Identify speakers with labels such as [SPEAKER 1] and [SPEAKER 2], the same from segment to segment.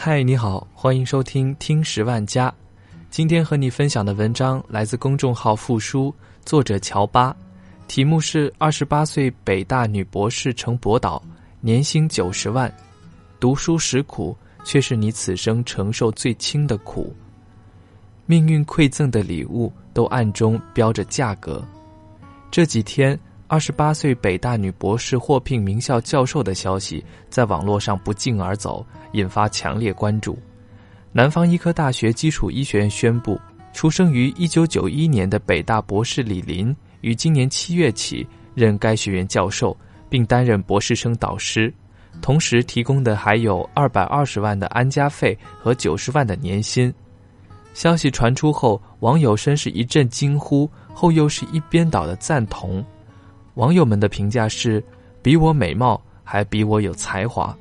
[SPEAKER 1] 嗨，你好，欢迎收听《听十万家》。今天和你分享的文章来自公众号“复书”，作者乔巴，题目是《二十八岁北大女博士成博导，年薪九十万，读书时苦，却是你此生承受最轻的苦。命运馈赠的礼物都暗中标着价格。这几天，二十八岁北大女博士获聘名校教授的消息在网络上不胫而走。引发强烈关注。南方医科大学基础医学院宣布，出生于一九九一年的北大博士李林，于今年七月起任该学院教授，并担任博士生导师，同时提供的还有二百二十万的安家费和九十万的年薪。消息传出后，网友先是一阵惊呼，后又是一边倒的赞同。网友们的评价是：比我美貌，还比我有才华。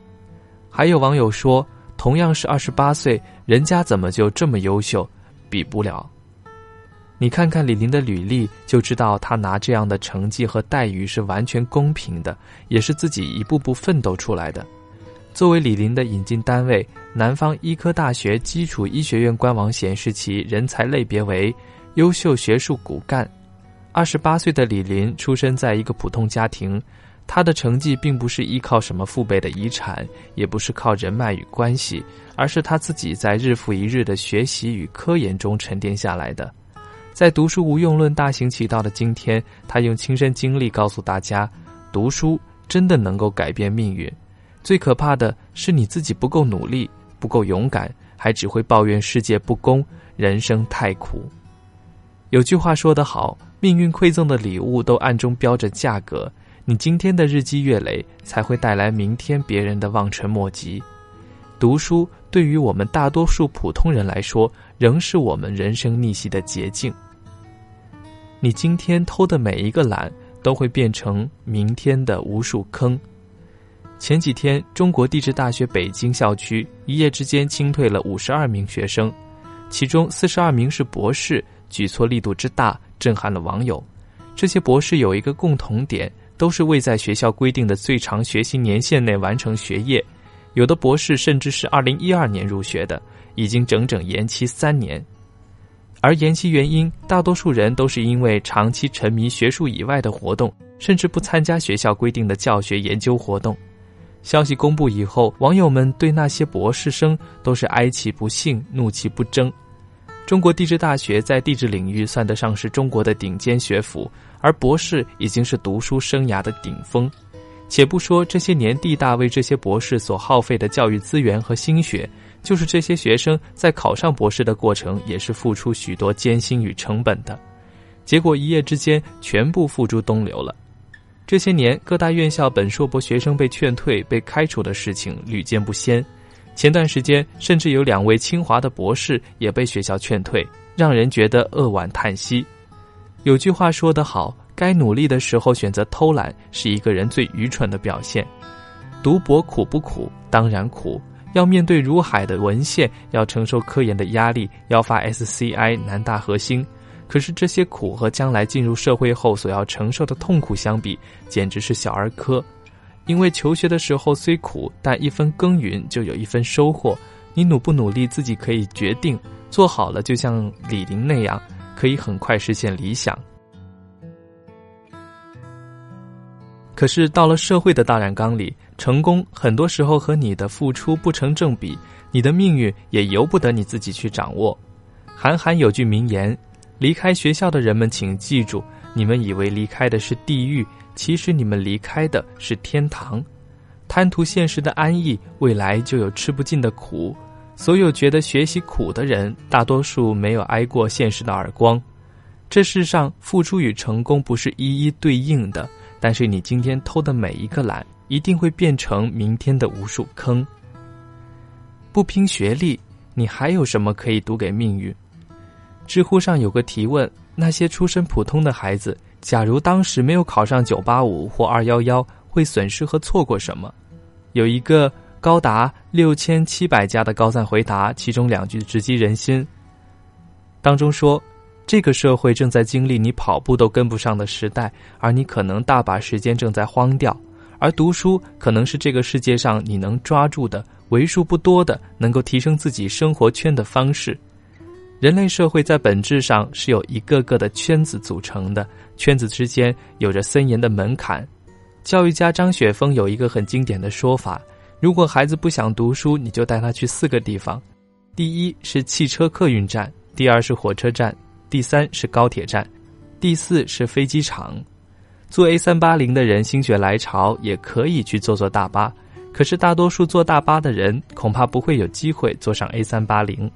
[SPEAKER 1] 还有网友说，同样是二十八岁，人家怎么就这么优秀？比不了。你看看李林的履历，就知道他拿这样的成绩和待遇是完全公平的，也是自己一步步奋斗出来的。作为李林的引进单位，南方医科大学基础医学院官网显示其人才类别为优秀学术骨干。二十八岁的李林出生在一个普通家庭。他的成绩并不是依靠什么父辈的遗产，也不是靠人脉与关系，而是他自己在日复一日的学习与科研中沉淀下来的。在读书无用论大行其道的今天，他用亲身经历告诉大家：读书真的能够改变命运。最可怕的是你自己不够努力、不够勇敢，还只会抱怨世界不公、人生太苦。有句话说得好：命运馈赠的礼物都暗中标着价格。你今天的日积月累，才会带来明天别人的望尘莫及。读书对于我们大多数普通人来说，仍是我们人生逆袭的捷径。你今天偷的每一个懒，都会变成明天的无数坑。前几天，中国地质大学北京校区一夜之间清退了五十二名学生，其中四十二名是博士，举措力度之大，震撼了网友。这些博士有一个共同点。都是未在学校规定的最长学习年限内完成学业，有的博士甚至是二零一二年入学的，已经整整延期三年。而延期原因，大多数人都是因为长期沉迷学术以外的活动，甚至不参加学校规定的教学研究活动。消息公布以后，网友们对那些博士生都是哀其不幸，怒其不争。中国地质大学在地质领域算得上是中国的顶尖学府，而博士已经是读书生涯的顶峰。且不说这些年地大为这些博士所耗费的教育资源和心血，就是这些学生在考上博士的过程也是付出许多艰辛与成本的，结果一夜之间全部付诸东流了。这些年各大院校本硕博学生被劝退、被开除的事情屡见不鲜。前段时间，甚至有两位清华的博士也被学校劝退，让人觉得扼腕叹息。有句话说得好：“该努力的时候选择偷懒，是一个人最愚蠢的表现。”读博苦不苦？当然苦，要面对如海的文献，要承受科研的压力，要发 SCI 南大核心。可是这些苦和将来进入社会后所要承受的痛苦相比，简直是小儿科。因为求学的时候虽苦，但一分耕耘就有一分收获。你努不努力，自己可以决定。做好了，就像李林那样，可以很快实现理想。可是到了社会的大染缸里，成功很多时候和你的付出不成正比，你的命运也由不得你自己去掌握。韩寒有句名言：“离开学校的人们，请记住，你们以为离开的是地狱。”其实你们离开的是天堂，贪图现实的安逸，未来就有吃不尽的苦。所有觉得学习苦的人，大多数没有挨过现实的耳光。这世上付出与成功不是一一对应的，但是你今天偷的每一个懒，一定会变成明天的无数坑。不拼学历，你还有什么可以赌给命运？知乎上有个提问：那些出身普通的孩子。假如当时没有考上九八五或二幺幺，会损失和错过什么？有一个高达六千七百家的高赞回答，其中两句直击人心。当中说：“这个社会正在经历你跑步都跟不上的时代，而你可能大把时间正在荒掉。而读书可能是这个世界上你能抓住的为数不多的能够提升自己生活圈的方式。人类社会在本质上是由一个个的圈子组成的，圈子之间有着森严的门槛。教育家张雪峰有一个很经典的说法：如果孩子不想读书，你就带他去四个地方，第一是汽车客运站，第二是火车站，第三是高铁站，第四是飞机场。坐 A 三八零的人心血来潮也可以去坐坐大巴，可是大多数坐大巴的人恐怕不会有机会坐上 A 三八零。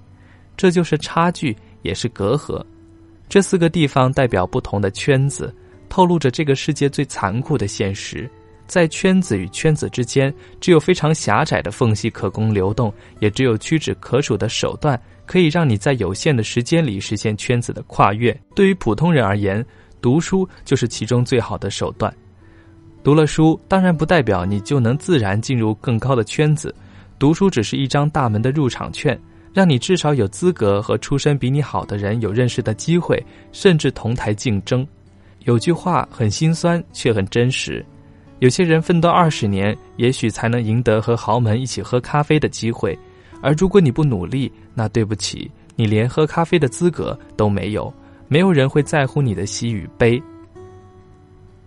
[SPEAKER 1] 这就是差距，也是隔阂。这四个地方代表不同的圈子，透露着这个世界最残酷的现实。在圈子与圈子之间，只有非常狭窄的缝隙可供流动，也只有屈指可数的手段，可以让你在有限的时间里实现圈子的跨越。对于普通人而言，读书就是其中最好的手段。读了书，当然不代表你就能自然进入更高的圈子，读书只是一张大门的入场券。让你至少有资格和出身比你好的人有认识的机会，甚至同台竞争。有句话很心酸，却很真实：有些人奋斗二十年，也许才能赢得和豪门一起喝咖啡的机会；而如果你不努力，那对不起，你连喝咖啡的资格都没有。没有人会在乎你的喜与悲。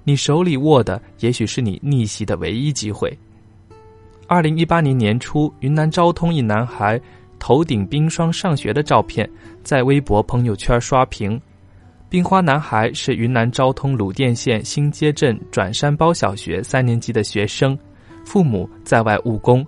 [SPEAKER 1] 你手里握的，也许是你逆袭的唯一机会。二零一八年年初，云南昭通一男孩。头顶冰霜上学的照片在微博朋友圈刷屏。冰花男孩是云南昭通鲁甸县新街镇转山包小学三年级的学生，父母在外务工。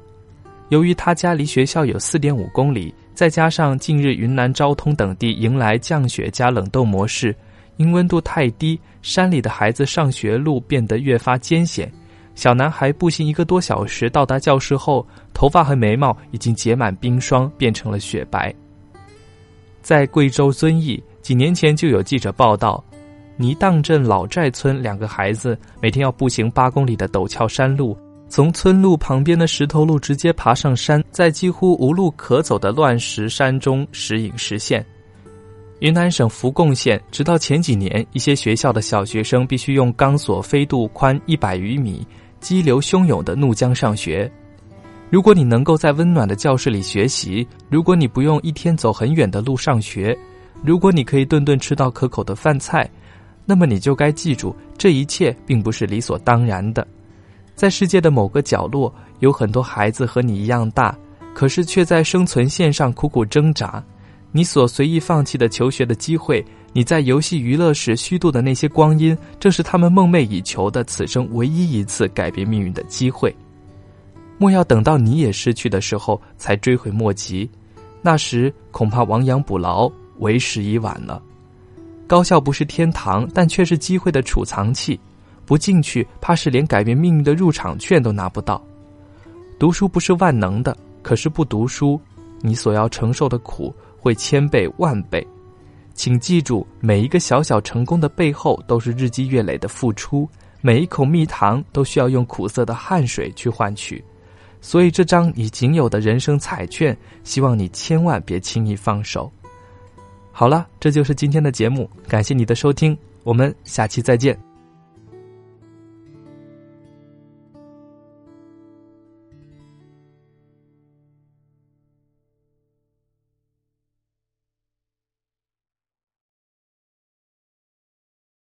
[SPEAKER 1] 由于他家离学校有四点五公里，再加上近日云南昭通等地迎来降雪加冷冻模式，因温度太低，山里的孩子上学路变得越发艰险。小男孩步行一个多小时到达教室后，头发和眉毛已经结满冰霜，变成了雪白。在贵州遵义，几年前就有记者报道，泥荡镇老寨村两个孩子每天要步行八公里的陡峭山路，从村路旁边的石头路直接爬上山，在几乎无路可走的乱石山中时隐时现。云南省扶贡县，直到前几年，一些学校的小学生必须用钢索飞渡宽一百余米。激流汹涌的怒江上学。如果你能够在温暖的教室里学习，如果你不用一天走很远的路上学，如果你可以顿顿吃到可口的饭菜，那么你就该记住，这一切并不是理所当然的。在世界的某个角落，有很多孩子和你一样大，可是却在生存线上苦苦挣扎。你所随意放弃的求学的机会，你在游戏娱乐时虚度的那些光阴，正是他们梦寐以求的此生唯一一次改变命运的机会。莫要等到你也失去的时候才追悔莫及，那时恐怕亡羊补牢，为时已晚了。高校不是天堂，但却是机会的储藏器，不进去，怕是连改变命运的入场券都拿不到。读书不是万能的，可是不读书，你所要承受的苦。会千倍万倍，请记住，每一个小小成功的背后都是日积月累的付出，每一口蜜糖都需要用苦涩的汗水去换取，所以这张你仅有的人生彩券，希望你千万别轻易放手。好了，这就是今天的节目，感谢你的收听，我们下期再见。